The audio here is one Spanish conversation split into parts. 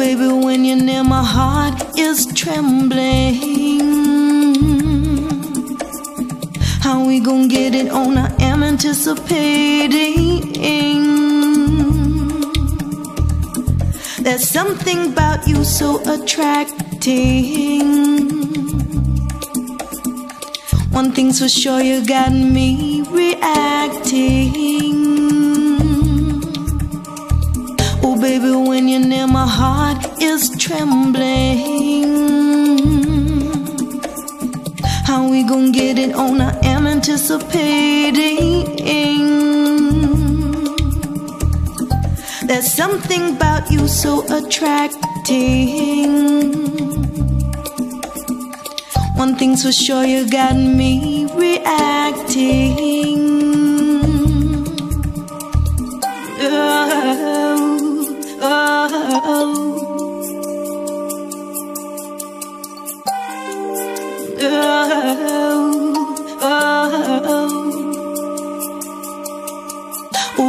baby, when you're near, my heart is trembling. How we gonna get it on? I am anticipating. There's something about you so attracting. One thing's for sure, you got me reacting. Baby, when you're near, my heart is trembling. How we gonna get it on? I am anticipating. There's something about you so attracting. One thing's for sure, you got me reacting. Oh, oh,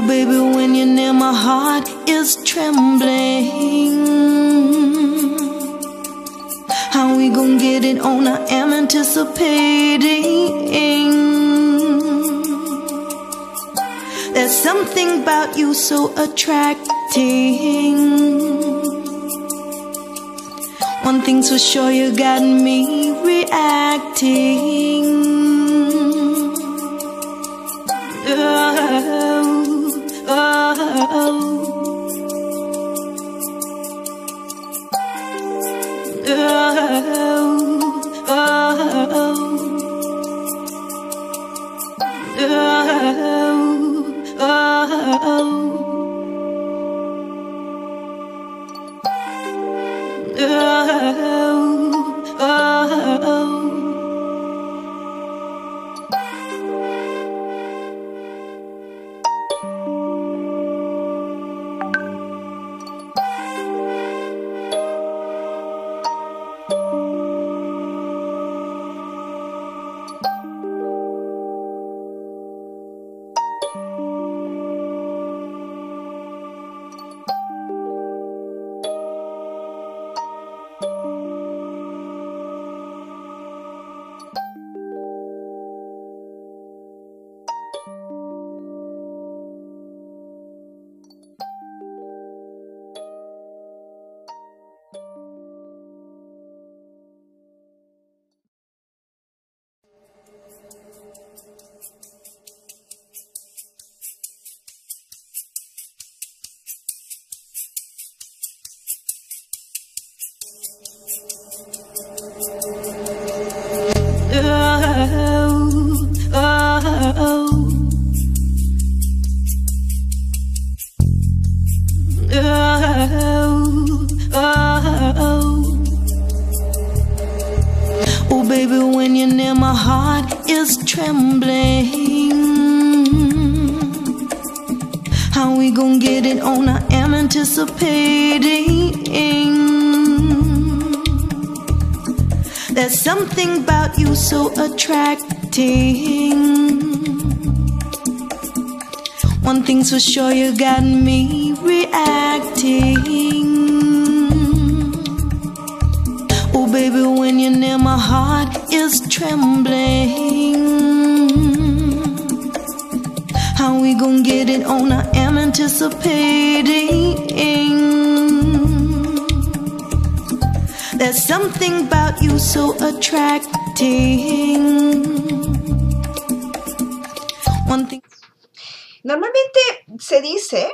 baby, when you're near, my heart is trembling. How we gonna get it on? I am anticipating. There's something about you so One thing's for sure, you got me reacting. Oh, oh, oh, oh, oh, Oh, oh, oh. Attracting. One thing's for sure, you got me reacting. Oh, baby, when you're near, my heart is trembling. How we gonna get it on? I am anticipating. There's something about you so attracting. Normalmente se dice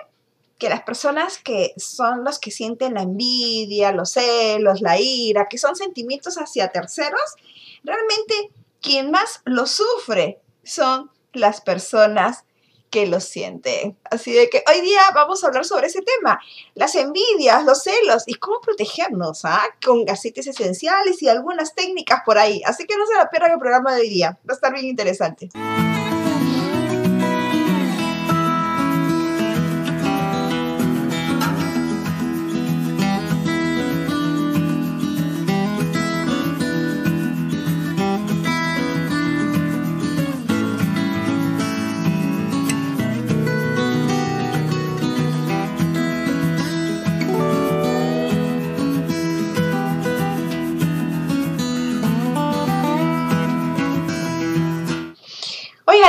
que las personas que son los que sienten la envidia, los celos, la ira, que son sentimientos hacia terceros, realmente quien más lo sufre son las personas que lo sienten. Así de que hoy día vamos a hablar sobre ese tema, las envidias, los celos y cómo protegernos, ¿ah? Con aceites esenciales y algunas técnicas por ahí. Así que no se la pierdan el programa de hoy día, va a estar bien interesante.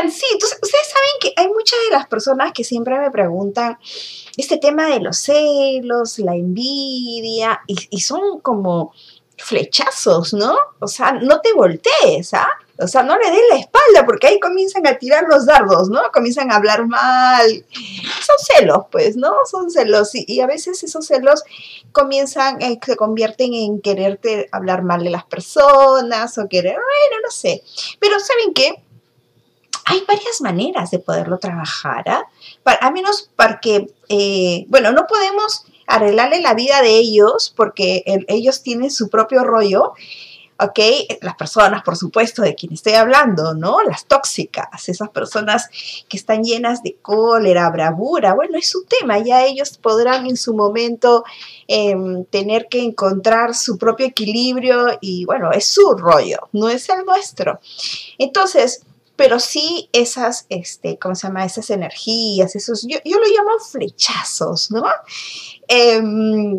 Sí, ustedes saben que hay muchas de las personas que siempre me preguntan este tema de los celos, la envidia, y, son como flechazos, ¿no? O sea, no te voltees, ¿ah? O sea, no le des la espalda porque ahí comienzan a tirar los dardos, ¿no? Comienzan a hablar mal. Son celos, pues, ¿no? Son celos. Y, a veces esos celos comienzan, eh, se convierten en quererte hablar mal de las personas o querer, bueno, no sé. Pero ¿saben qué? Hay varias maneras de poderlo trabajar, ¿ah? a menos porque, eh, bueno, no podemos arreglarle la vida de ellos porque ellos tienen su propio rollo, ¿ok? Las personas, por supuesto, de quien estoy hablando, ¿no? Las tóxicas, esas personas que están llenas de cólera, bravura, bueno, es su tema, ya ellos podrán en su momento em, tener que encontrar su propio equilibrio y bueno, es su rollo, no es el nuestro. Entonces, pero sí esas, este, ¿cómo se llama? Esas energías, esos, yo, yo lo llamo flechazos, ¿no? Eh,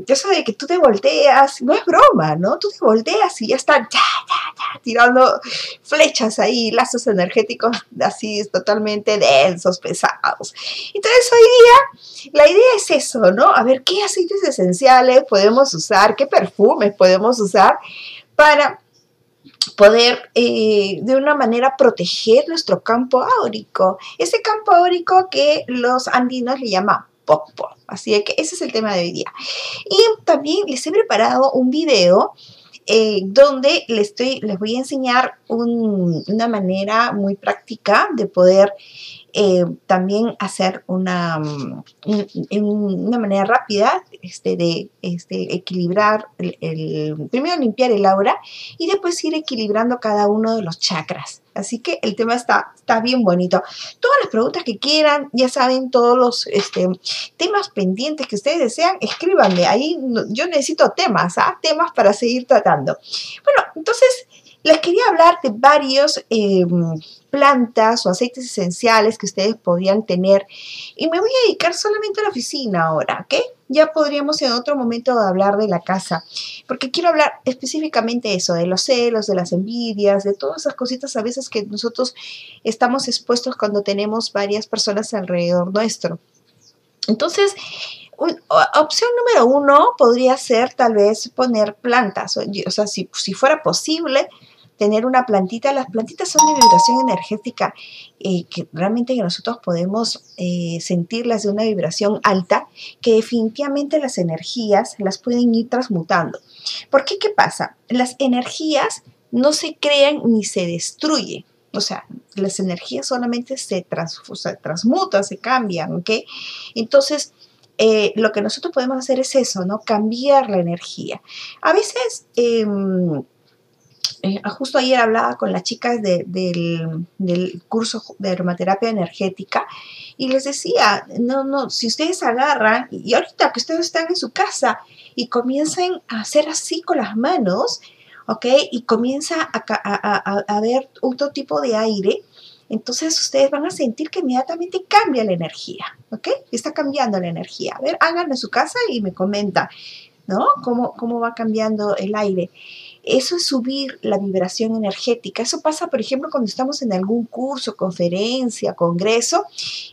eso de que tú te volteas, no es broma, ¿no? Tú te volteas y ya están ya, ya, ya, tirando flechas ahí, lazos energéticos así totalmente densos, pesados. Entonces hoy día la idea es eso, ¿no? A ver qué aceites esenciales podemos usar, qué perfumes podemos usar para poder eh, de una manera proteger nuestro campo áurico. Ese campo áurico que los andinos le llaman popo. Así que ese es el tema de hoy día. Y también les he preparado un video eh, donde les, estoy, les voy a enseñar una manera muy práctica de poder eh, también hacer una, mm, una manera rápida este, de este, equilibrar, el, primero limpiar el aura y después ir equilibrando cada uno de los chakras. Así que el tema está, está bien bonito. Todas las preguntas que quieran, ya saben, todos los este, temas pendientes que ustedes desean, escríbanme. Ahí yo necesito temas, ¿ah? temas para seguir tratando. Bueno, entonces les quería hablar de varios em, plantas o aceites esenciales que ustedes podrían tener y me voy a dedicar solamente a la oficina ahora, ¿ok? Ya podríamos en otro momento hablar de la casa, porque quiero hablar específicamente eso, de los celos, de las envidias, de todas esas cositas a veces que nosotros estamos expuestos cuando tenemos varias personas alrededor nuestro. Entonces, opción número uno podría ser tal vez poner plantas, o, sea, si, si fuera posible, tener una plantita. Las plantitas son de vibración energética eh, que realmente nosotros podemos eh, sentirlas de una vibración alta que definitivamente las energías las pueden ir transmutando. ¿Por qué? ¿Qué pasa? Las energías no se crean ni se destruyen. O sea, las energías solamente se, transmutan, se cambian, ¿ok? Entonces, eh, lo que nosotros podemos hacer es eso, ¿no? Cambiar la energía. A veces em, eh, justo ayer hablaba con las chicas del, curso de aromaterapia energética y les decía, no, no, si ustedes agarran, y ahorita que ustedes están en su casa y comiencen a hacer así con las manos, ¿ok? Y comienza a, a, ver otro tipo de aire, entonces ustedes van a sentir que inmediatamente cambia la energía, ¿ok? Está cambiando la energía. A ver, háganlo en su casa y me comenta, ¿no? ¿Cómo, cómo va cambiando el aire? Eso es subir la vibración energética. Eso pasa, por ejemplo, cuando estamos en algún curso, conferencia, congreso,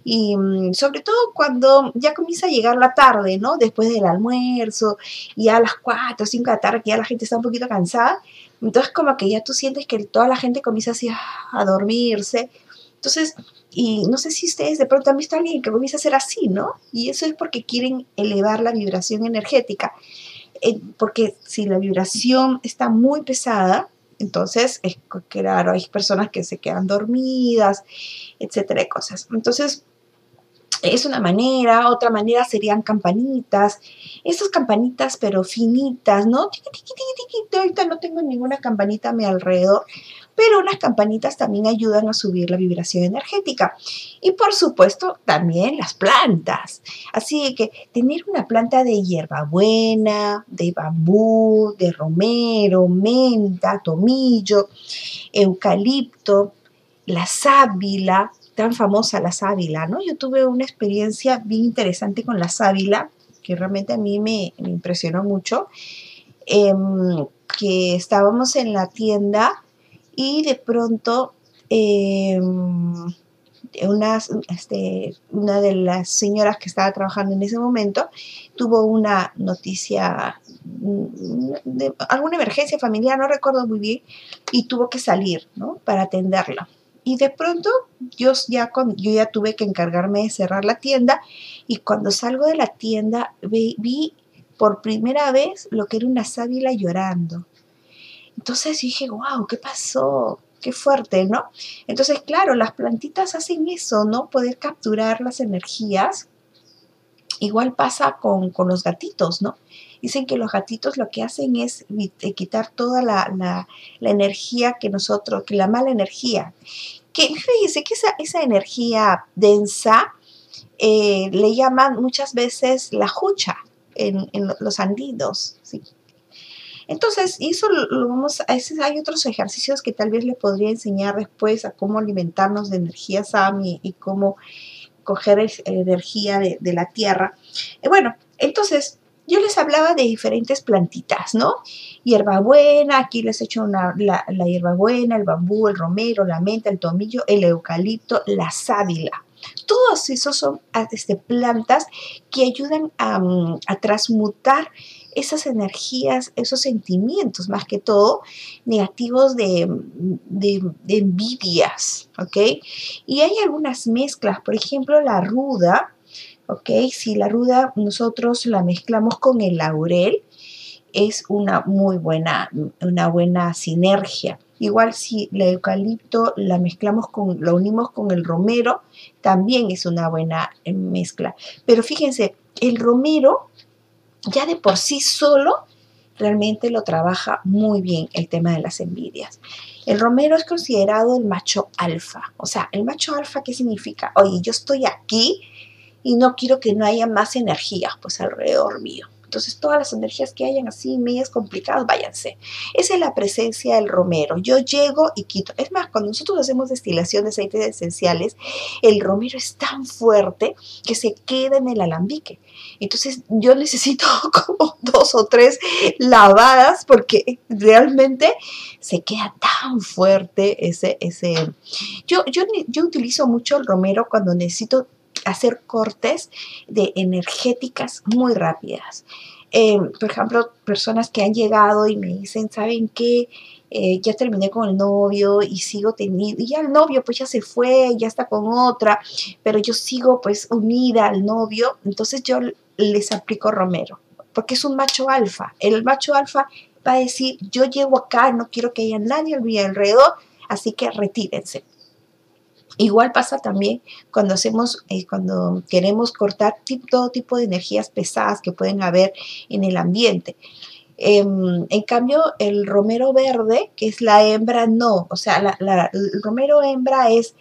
y mm, sobre todo cuando ya comienza a llegar la tarde, ¿no? Después del almuerzo, y a las 4 o 5 de la tarde, que ya la gente está un poquito cansada. Entonces, como que ya tú sientes que toda la gente comienza así a dormirse. Entonces, y no sé si ustedes de pronto han visto a alguien que comienza a hacer así, ¿no? Y eso es porque quieren elevar la vibración energética. Eh, porque si la vibración está muy pesada, entonces es claro, hay personas que se quedan dormidas, etcétera, de cosas. Entonces, es una manera, otra manera serían campanitas, esas campanitas pero finitas, ¿no? Ahorita no tengo ninguna campanita a mi alrededor, pero las campanitas también ayudan a subir la vibración energética. Y por supuesto, también las plantas. Así que tener una planta de hierbabuena, de bambú, de romero, menta, tomillo, eucalipto, la sábila, tan famosa la sábila, ¿no? Yo tuve una experiencia bien interesante con la sábila, que realmente a mí me, impresionó mucho, em, que estábamos en la tienda y de pronto em, una, este, una de las señoras que estaba trabajando en ese momento tuvo una noticia, mm, de alguna emergencia familiar, no recuerdo muy bien, y tuvo que salir, ¿no? Para atenderla. Y de pronto yo ya, con, yo ya tuve que encargarme de cerrar la tienda y cuando salgo de la tienda vi, vi por primera vez lo que era una sábila llorando. Entonces dije, wow, ¿qué pasó? Qué fuerte, ¿no? Entonces, claro, las plantitas hacen eso, ¿no? Poder capturar las energías. Igual pasa con, los gatitos, ¿no? Dicen que los gatitos lo que hacen es eh, quitar toda la, energía que nosotros, que la mala energía. Que fíjense que esa, esa energía densa eh, le llaman muchas veces la jucha en, en los andinos, ¿sí? Entonces, eso lo vamos a, hay otros ejercicios que tal vez les podría enseñar después a cómo alimentarnos de energía Sami y cómo coger energía de, la tierra. Eh, bueno, entonces yo les hablaba de diferentes plantitas, ¿no? Hierbabuena, aquí les he hecho la, la hierbabuena, el bambú, el romero, la menta, el tomillo, el eucalipto, la sábila. Todos esos son este, plantas que ayudan a, mm, a transmutar esas energías, esos sentimientos, más que todo, negativos de, envidias, ¿ok? Y hay algunas mezclas, por ejemplo, la ruda, ¿ok? Si la ruda nosotros la mezclamos con el laurel, es una muy buena, una buena sinergia. Igual si el eucalipto la mezclamos con, lo unimos con el romero, también es una buena eh, mezcla. Pero fíjense, el romero ya de por sí solo realmente lo trabaja muy bien el tema de las envidias. El romero es considerado el macho alfa. O sea, el macho alfa, ¿qué significa? Oye, yo estoy aquí y no quiero que no haya más energía, pues alrededor mío. Entonces, todas las energías que hayan así, medias complicadas, váyanse. Esa es la presencia del romero. Yo llego y quito. Es más, cuando nosotros hacemos destilación de aceites esenciales, el romero es tan fuerte que se queda en el alambique. Entonces, yo necesito como dos o tres lavadas porque realmente se queda tan fuerte ese... ese. Yo, yo, yo utilizo mucho el romero cuando necesito hacer cortes de energéticas muy rápidas. Eh, por ejemplo, personas que han llegado y me dicen, ¿saben qué? Eh, ya terminé con el novio y sigo teniendo, y ya el novio pues ya se fue, ya está con otra, pero yo sigo pues unida al novio, entonces yo les aplico Romero, porque es un macho alfa. El macho alfa va a decir, yo llego acá, no quiero que haya nadie a mi alrededor, así que retírense. Igual pasa también cuando hacemos, eh, cuando queremos cortar todo tipo de energías pesadas que pueden haber en el ambiente. Em, en cambio, el romero verde, que es la hembra, no. O sea, el romero hembra es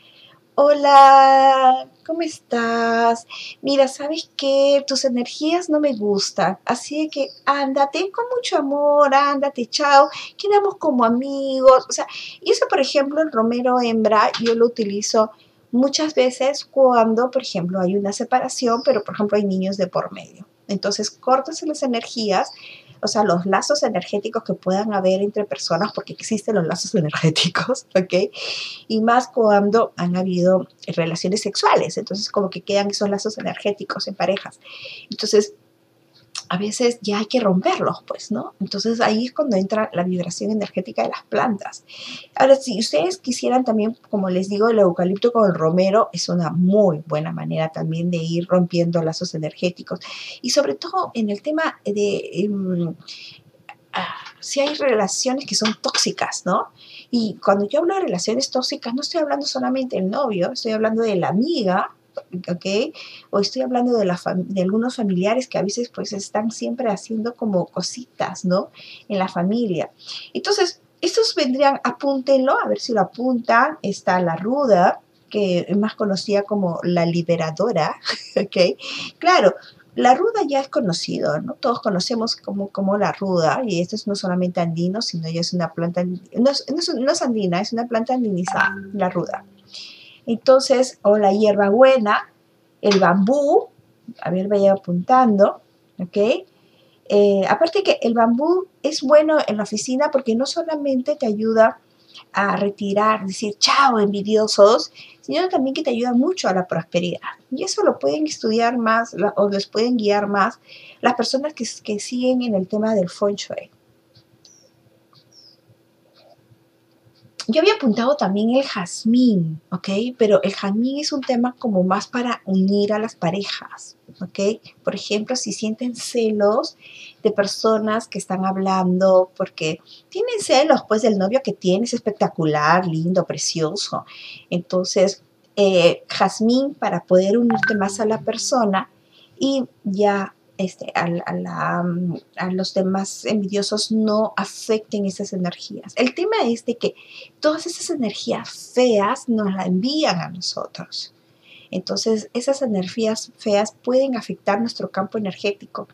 hola, ¿cómo estás? Mira, ¿sabes qué? Tus energías no me gustan, así que ándate con mucho amor, ándate, chao, quedamos como amigos. O sea, eso, por ejemplo, el romero hembra, yo lo utilizo muchas veces cuando, por ejemplo, hay una separación, pero por ejemplo hay niños de por medio. Entonces, cortas las energías o sea, los lazos energéticos que puedan haber entre personas, porque existen los lazos energéticos, ¿ok? Y más cuando han habido relaciones sexuales, entonces como que quedan esos lazos energéticos en parejas. Entonces, a veces ya hay que romperlos, pues, ¿no? Entonces ahí es cuando entra la vibración energética de las plantas. Ahora, si ustedes quisieran también, como les digo, el eucalipto con el romero es una muy buena manera también de ir rompiendo lazos energéticos. Y sobre todo en el tema de... Em, ah, si hay relaciones que son tóxicas, ¿no? Y cuando yo hablo de relaciones tóxicas, no estoy hablando solamente del novio, estoy hablando de la amiga, ¿ok? O estoy hablando de, la de algunos familiares que a veces pues están siempre haciendo como cositas, ¿no? En la familia. Entonces, estos vendrían, apúntenlo, a ver si lo apuntan. Está la ruda, que es más conocida como la liberadora, ¿ok? Claro, la ruda ya es conocido, ¿no? Todos conocemos como, como la ruda, y esto es no solamente andino, sino ya es una planta, no es, no es andina, es una planta andinizada, la ruda. Entonces, o la hierbabuena, el bambú, a ver, vaya apuntando, ¿ok? Eh, aparte que el bambú es bueno en la oficina porque no solamente te ayuda a retirar, decir chao envidiosos, sino también que te ayuda mucho a la prosperidad. Y eso lo pueden estudiar más o les pueden guiar más las personas que, que siguen en el tema del feng shui. Yo había apuntado también el jazmín, ¿ok? Pero el jazmín es un tema como más para unir a las parejas, ¿ok? Por ejemplo, si sienten celos de personas que están hablando porque tienen celos, pues el novio que tiene es espectacular, lindo, precioso. Entonces, eh, jazmín para poder unirte más a la persona y ya este, a, los demás envidiosos no afecten esas energías. El tema es de que todas esas energías feas nos las envían a nosotros. Entonces, esas energías feas pueden afectar nuestro campo energético.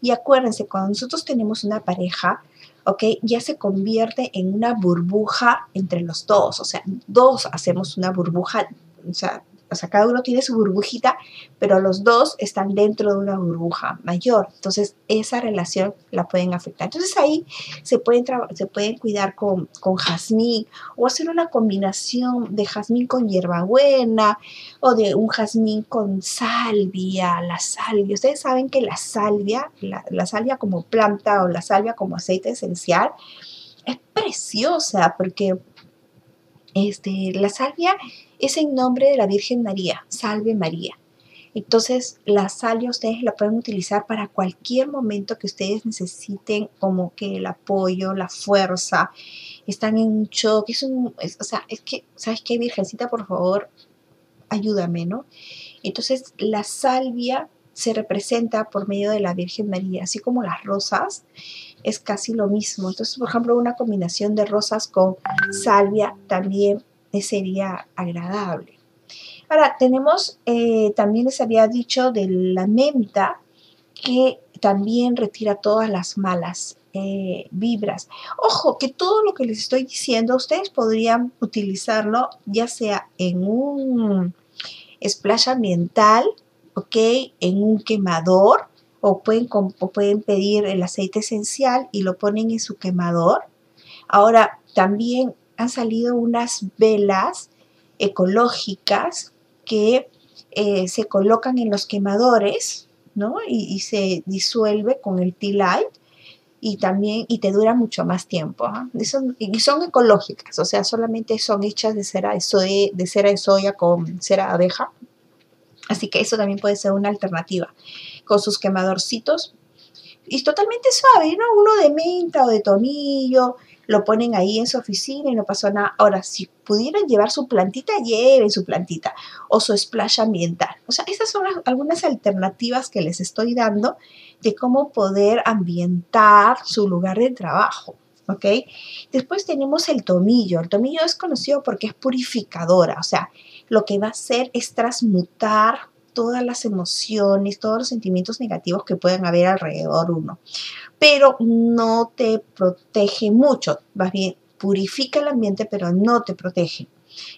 Y acuérdense, cuando nosotros tenemos una pareja, ¿ok? Ya se convierte en una burbuja entre los dos. O sea, dos hacemos una burbuja, o sea, o sea, cada uno tiene su burbujita, pero los dos están dentro de una burbuja mayor. Entonces, esa relación la pueden afectar. Entonces, ahí se pueden, se pueden cuidar con, con jazmín o hacer una combinación de jazmín con hierbabuena o de un jazmín con salvia, la salvia. Ustedes saben que la salvia, la, la salvia como planta o la salvia como aceite esencial, es preciosa porque este, la salvia es en nombre de la Virgen María, salve María. Entonces, la salvia ustedes la pueden utilizar para cualquier momento que ustedes necesiten, como que el apoyo, la fuerza, están en un shock. Es un, o sea, es que, ¿sabes qué, Virgencita? Por favor, ayúdame, ¿no? Entonces, la salvia se representa por medio de la Virgen María, así como las rosas, es casi lo mismo. Entonces, por ejemplo, una combinación de rosas con salvia también sería agradable. Ahora, tenemos, eh, también les había dicho de la menta, que también retira todas las malas eh, vibras. Ojo, que todo lo que les estoy diciendo, ustedes podrían utilizarlo ya sea en un splash ambiental, ¿ok? En un quemador, o pueden, o pueden pedir el aceite esencial y lo ponen en su quemador. Ahora, también han salido unas velas ecológicas que eh, se colocan en los quemadores, ¿no? Y, se disuelve con el tea light y también y te dura mucho más tiempo. ¿ah? Y, son, ecológicas, o sea, solamente son hechas de cera de, soya, de cera de soya con cera de abeja. Así que eso también puede ser una alternativa. Con sus quemadorcitos y totalmente suave, ¿no? Uno de menta o de tomillo, lo ponen ahí en su oficina y no pasó nada. Ahora, si pudieran llevar su plantita, lleven su plantita o su splash ambiental. O sea, estas son algunas alternativas que les estoy dando de cómo poder ambientar su lugar de trabajo. ¿Ok? Después tenemos el tomillo. El tomillo es conocido porque es purificadora, o sea, lo que va a hacer es transmutar todas las emociones, todos los sentimientos negativos que puedan haber alrededor uno. Pero no te protege mucho, más bien purifica el ambiente, pero no te protege.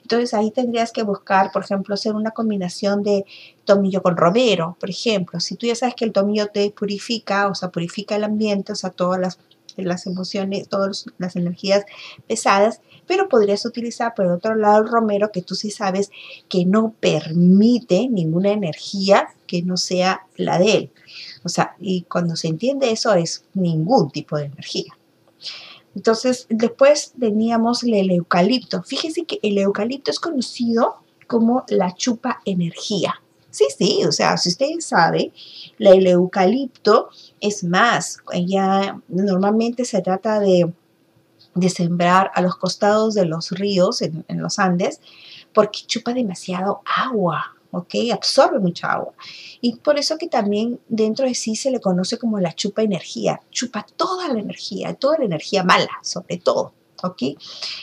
Entonces ahí tendrías que buscar, por ejemplo, hacer una combinación de tomillo con romero, por ejemplo. Si tú ya sabes que el tomillo te purifica, o sea, purifica el ambiente, o sea, todas las, las emociones, todas las energías pesadas, pero podrías utilizar por otro lado el romero que tú sí sabes que no permite ninguna energía que no sea la de él. O sea, y cuando se entiende eso es ningún tipo de energía. Entonces, después teníamos el eucalipto. Fíjense que el eucalipto es conocido como la chupa energía. Sí, sí, o sea, si ustedes saben, el eucalipto es más, ya normalmente se trata de de sembrar a los costados de los ríos en, los Andes porque chupa demasiado agua, ¿ok? Absorbe mucha agua. Y por eso que también dentro de sí se le conoce como la chupa energía. Chupa toda la energía, toda la energía mala, sobre todo. ¿Ok?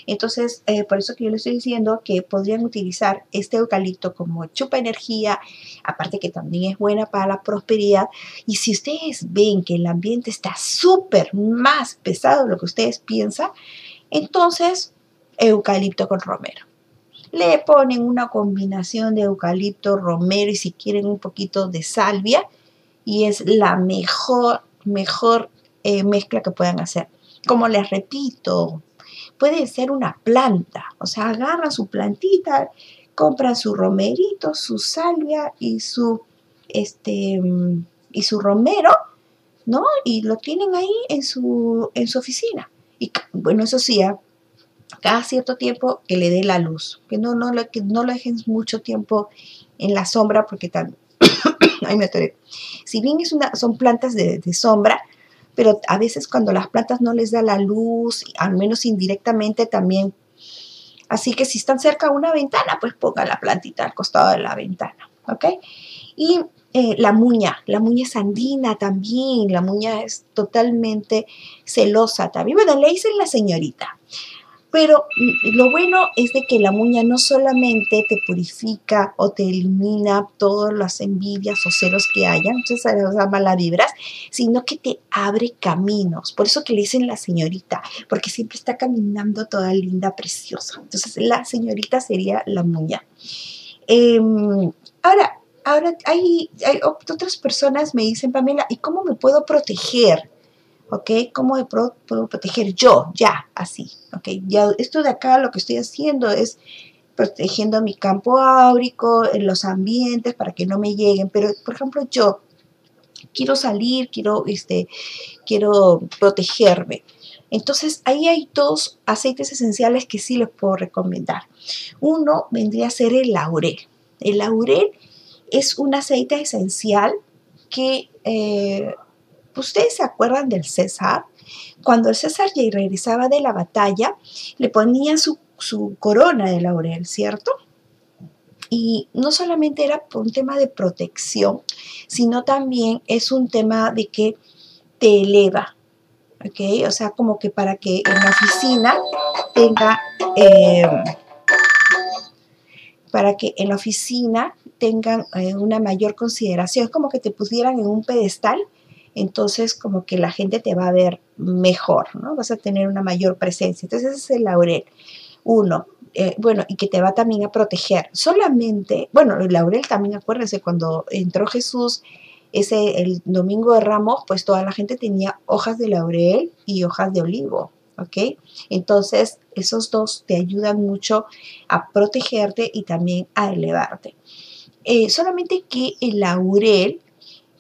Entonces, eh, por eso que yo les estoy diciendo que podrían utilizar este eucalipto como chupa energía, aparte que también es buena para la prosperidad. Y si ustedes ven que el ambiente está súper más pesado de lo que ustedes piensan, entonces eucalipto con romero. Le ponen una combinación de eucalipto, romero y si quieren un poquito de salvia y es la mejor, mejor eh, mezcla que puedan hacer. Como les repito, puede ser una planta, o sea, agarran su plantita, compran su romerito, su salvia y su, este, y su romero, ¿no? Y lo tienen ahí en su, en su oficina. Y bueno, eso sí, ¿ah? cada cierto tiempo que le dé la luz, que no, no, que no lo dejen mucho tiempo en la sombra porque también, ay me Si bien es una, son plantas de, sombra, pero a veces cuando las plantas no les da la luz, al menos indirectamente también. Así que si están cerca de una ventana, pues ponga la plantita al costado de la ventana, ¿ok? Y eh, la muña, la muña es andina también, la muña es totalmente celosa también. Bueno, le dicen la señorita. Pero mm, lo bueno es de que la muña no solamente te purifica o te elimina todas las envidias o celos que hayan, entonces las malas vibras, sino que te abre caminos. Por eso que le dicen la señorita, porque siempre está caminando toda linda, preciosa. Entonces la señorita sería la muña. Em, ahora, ahora hay, hay otras personas me dicen, Pamela, ¿y cómo me puedo proteger? ¿Ok? ¿Cómo me puedo, proteger yo? Ya, así, ¿ok? Ya, esto de acá lo que estoy haciendo es protegiendo mi campo áurico, los ambientes para que no me lleguen, pero por ejemplo yo quiero salir, quiero, este, quiero protegerme. Entonces ahí hay dos aceites esenciales que sí les puedo recomendar. Uno vendría a ser el laurel. El laurel es un aceite esencial que eh, ¿Ustedes se acuerdan del César? Cuando el César regresaba de la batalla, le ponían su, corona de laurel, ¿cierto? Y no solamente era un tema de protección, sino también es un tema de que te eleva. O sea, como que para que en la oficina tenga, eh, para que en la oficina tengan eh, una mayor consideración, es como que te pusieran en un pedestal entonces como que la gente te va a ver mejor, ¿no? Vas a tener una mayor presencia. Entonces ese es el laurel. Uno, eh, bueno, y que te va también a proteger. Solamente, bueno, el laurel también, acuérdense, cuando entró Jesús, ese, el domingo de Ramos, pues toda la gente tenía hojas de laurel y hojas de olivo, ¿ok? Entonces, esos dos te ayudan mucho a protegerte y también a elevarte. Eh, solamente que el laurel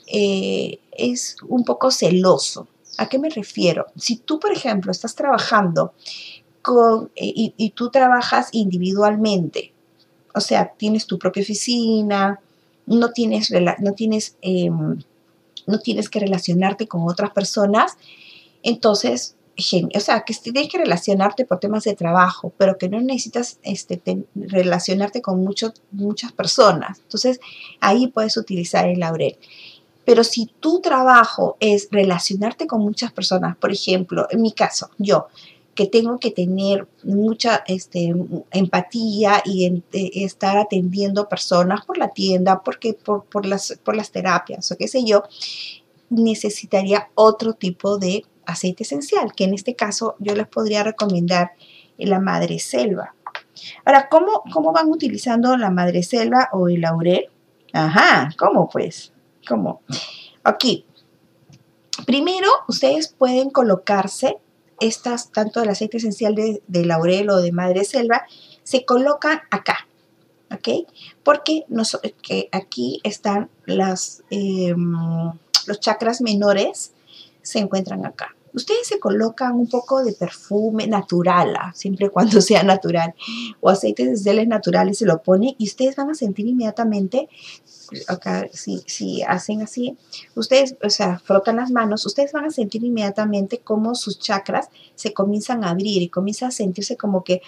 eh, es un poco celoso. ¿A qué me refiero? Si tú, por ejemplo, estás trabajando con, eh, y, tú trabajas individualmente, o sea, tienes tu propia oficina, no tienes, no tienes, em, no tienes que relacionarte con otras personas, entonces, o sea, que tienes que relacionarte por temas de trabajo, pero que no necesitas este, relacionarte con muchas personas. Entonces, ahí puedes utilizar el laurel. Pero si tu trabajo es relacionarte con muchas personas, por ejemplo, en mi caso, yo, que tengo que tener mucha este, empatía y eh, estar atendiendo personas por la tienda, porque por, las, por las terapias o qué sé yo, necesitaría otro tipo de aceite esencial, que en este caso yo les podría recomendar la madre selva. Ahora, ¿cómo, cómo van utilizando la madre selva o el laurel? Ajá, ¿cómo pues? Como aquí. Primero, ustedes pueden colocarse estas, tanto el aceite esencial de, laurel o de madre selva, se colocan acá, ¿ok? Porque que aquí están las, em, los chakras menores, se encuentran acá. Ustedes se colocan un poco de perfume natural, ¿ah? siempre cuando sea natural, o aceites esenciales naturales se lo ponen y ustedes van a sentir inmediatamente acá, si, si hacen así, ustedes, o sea, frotan las manos, ustedes van a sentir inmediatamente cómo sus chakras se comienzan a abrir y comienza a sentirse como que,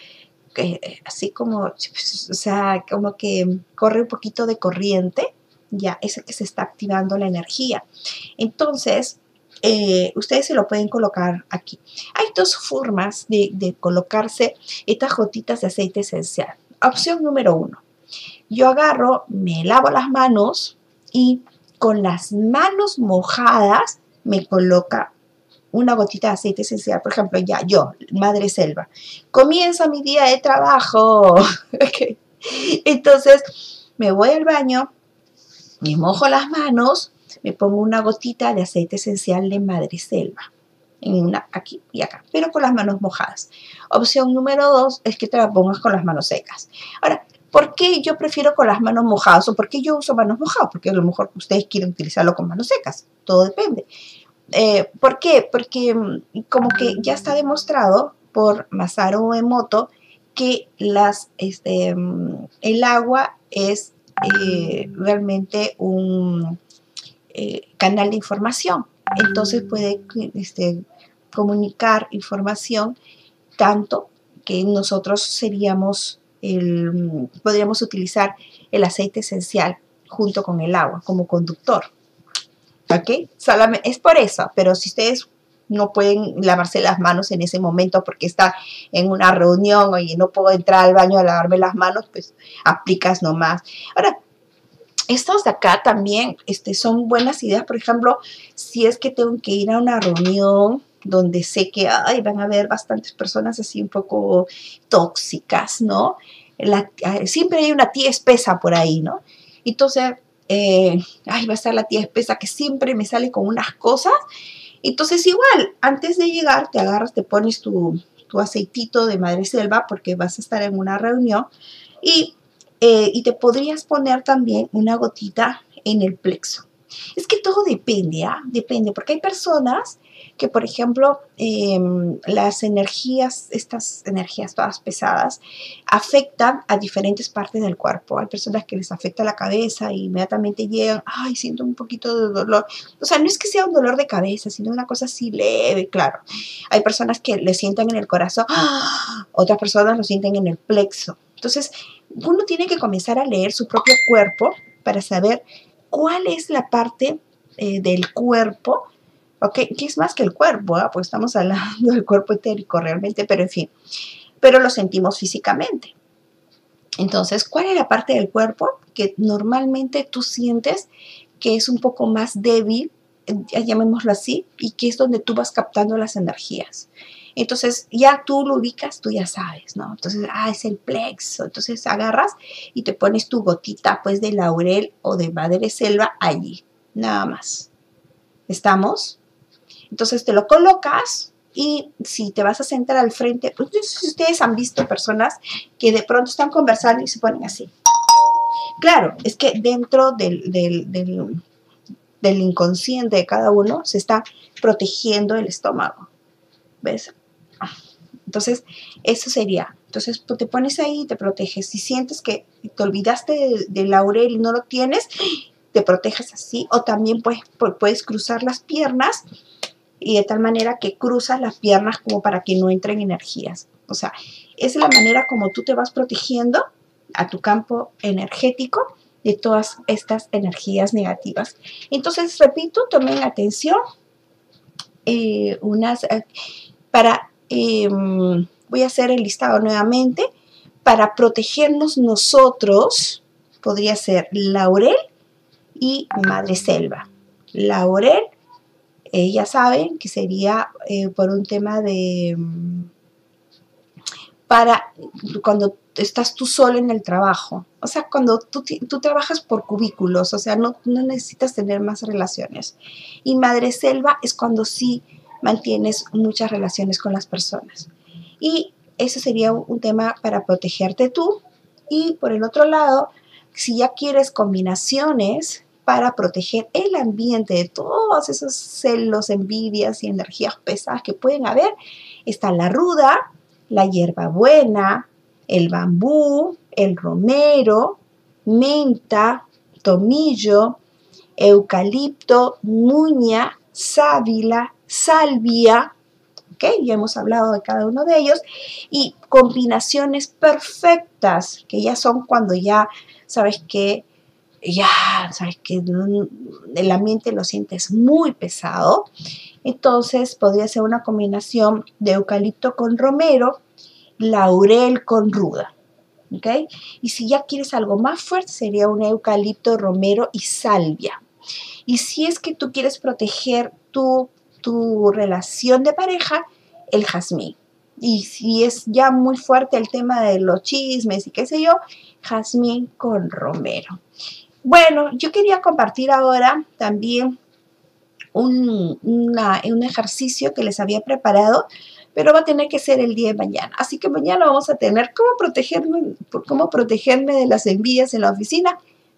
así como, o sea, como que corre un poquito de corriente, ya, es que se está activando la energía. Entonces, eh, ustedes se lo pueden colocar aquí. Hay dos formas de, de colocarse estas gotitas de aceite esencial. Opción número uno yo agarro, me lavo las manos y con las manos mojadas me coloca una gotita de aceite esencial. Por ejemplo, ya yo, Madre Selva, comienza mi día de trabajo. Entonces, me voy al baño, me mojo las manos, me pongo una gotita de aceite esencial de Madre Selva. en una aquí y acá, pero con las manos mojadas. Opción número dos es que te la pongas con las manos secas. Ahora, ¿por qué yo prefiero con las manos mojadas o por qué yo uso manos mojadas? Porque a lo mejor ustedes quieren utilizarlo con manos secas, todo depende. Eh, ¿Por qué? Porque mm, como que ya está demostrado por Masaru Emoto que las, este, mm, el agua es eh, realmente un eh, canal de información. Entonces puede este, comunicar información tanto que nosotros seríamos el, podríamos utilizar el aceite esencial junto con el agua como conductor. ¿Ok? Solamente, es por eso, pero si ustedes no pueden lavarse las manos en ese momento porque está en una reunión y no puedo entrar al baño a lavarme las manos, pues aplicas nomás. Ahora, estos de acá también este, son buenas ideas, por ejemplo, si es que tengo que ir a una reunión donde sé que ay, van a haber bastantes personas así un poco tóxicas, ¿no? siempre hay una tía espesa por ahí, ¿no? Entonces, eh, ay, va a estar la tía espesa que siempre me sale con unas cosas. Entonces, igual, antes de llegar, te agarras, te pones tu, tu aceitito de madre selva porque vas a estar en una reunión y, eh, y te podrías poner también una gotita en el plexo. Es que todo depende, ¿ah? Depende, porque hay personas que, por ejemplo, em, las energías, estas energías todas pesadas, afectan a diferentes partes del cuerpo. Hay personas que les afecta la cabeza e inmediatamente llegan, ay, siento un poquito de dolor. O sea, no es que sea un dolor de cabeza, sino una cosa así leve, claro. Hay personas que le sienten en el corazón, ¡ah! otras personas lo sienten en el plexo. Entonces, uno tiene que comenzar a leer su propio cuerpo para saber cuál es la parte eh, del cuerpo ¿ok? Que es más que el cuerpo, ¿ah? pues estamos hablando del cuerpo etérico realmente, pero en fin, pero lo sentimos físicamente. Entonces, ¿cuál es la parte del cuerpo que normalmente tú sientes que es un poco más débil, llamémoslo así, y que es donde tú vas captando las energías? Entonces, ya tú lo ubicas, tú ya sabes, ¿no? Entonces, ah, es el plexo. Entonces, agarras y te pones tu gotita, pues, de laurel o de madre selva allí, nada más. ¿Estamos? Entonces te lo colocas y si te vas a sentar al frente, pues ustedes han visto personas que de pronto están conversando y se ponen así. Claro, es que dentro del, del, inconsciente de cada uno se está protegiendo el estómago. ¿Ves? Entonces, eso sería. Entonces, te pones ahí y te proteges. Si sientes que te olvidaste del laurel y no lo tienes, te proteges así. O también puedes, puedes cruzar las piernas y de tal manera que cruzas las piernas como para que no entren energías. O sea, es la manera como tú te vas protegiendo a tu campo energético de todas estas energías negativas. Entonces, repito, tomen atención. Eh, unas, eh, para, em, voy a hacer el listado nuevamente. Para protegernos nosotros, podría ser laurel y madre selva. Laurel eh, ya saben que sería eh, por un tema de... Mm, para cuando estás tú solo en el trabajo. O sea, cuando tú, tú trabajas por cubículos, o sea, no, no, necesitas tener más relaciones. Y madre selva es cuando sí mantienes muchas relaciones con las personas. Y eso sería un tema para protegerte tú. Y por el otro lado, si ya quieres combinaciones, para proteger el ambiente de todos esos celos, envidias y energías pesadas que pueden haber, está la ruda, la hierbabuena, el bambú, el romero, menta, tomillo, eucalipto, muña, sábila, salvia, ¿ok? Ya hemos hablado de cada uno de ellos, y combinaciones perfectas, que ya son cuando ya, ¿sabes qué? ya, sabes que el ambiente lo sientes muy pesado, entonces podría ser una combinación de eucalipto con romero, laurel con ruda. ¿ok? Y si ya quieres algo más fuerte, sería un eucalipto, romero y salvia. Y si es que tú quieres proteger tu, tu relación de pareja, el jazmín. Y si es ya muy fuerte el tema de los chismes y qué sé yo, jazmín con romero. Bueno, yo quería compartir ahora también un, un ejercicio que les había preparado, pero va a tener que ser el día de mañana. Así que mañana vamos a tener cómo protegerme, cómo protegerme de las envidias en la oficina,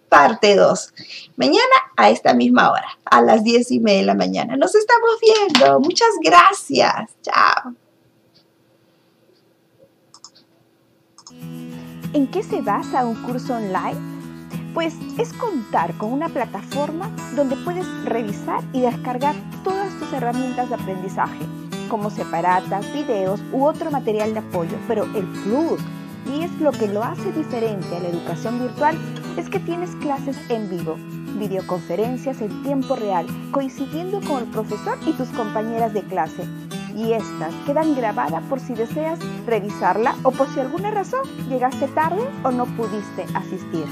parte 2. Mañana a esta misma hora, a las 10 y media de la mañana. Nos estamos viendo. Muchas gracias. Chao. ¿En qué se basa un curso online? Pues es contar con una plataforma donde puedes revisar y descargar todas tus herramientas de aprendizaje, como separatas, videos u otro material de apoyo, pero el plus, y es lo que lo hace diferente a la educación virtual, es que tienes clases en vivo, videoconferencias en tiempo real, coincidiendo con el profesor y tus compañeras de clase y estas quedan grabadas por si deseas revisarla o por si alguna razón llegaste tarde o no pudiste asistir.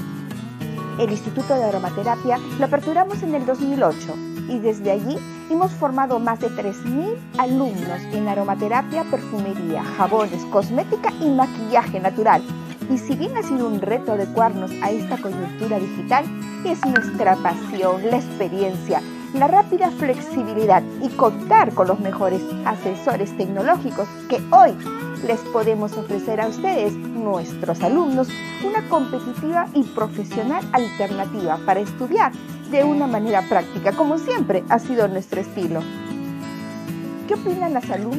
El Instituto de Aromaterapia lo aperturamos en el 2008 y desde allí hemos formado más de 3.000 alumnos en aromaterapia, perfumería, jabones, cosmética y maquillaje natural. Y si bien ha sido un reto adecuarnos a esta coyuntura digital, es nuestra pasión, la experiencia la rápida flexibilidad y contar con los mejores asesores tecnológicos que hoy les podemos ofrecer a ustedes, nuestros alumnos, una competitiva y profesional alternativa para estudiar de una manera práctica, como siempre ha sido nuestro estilo. ¿Qué opinan las alumnas?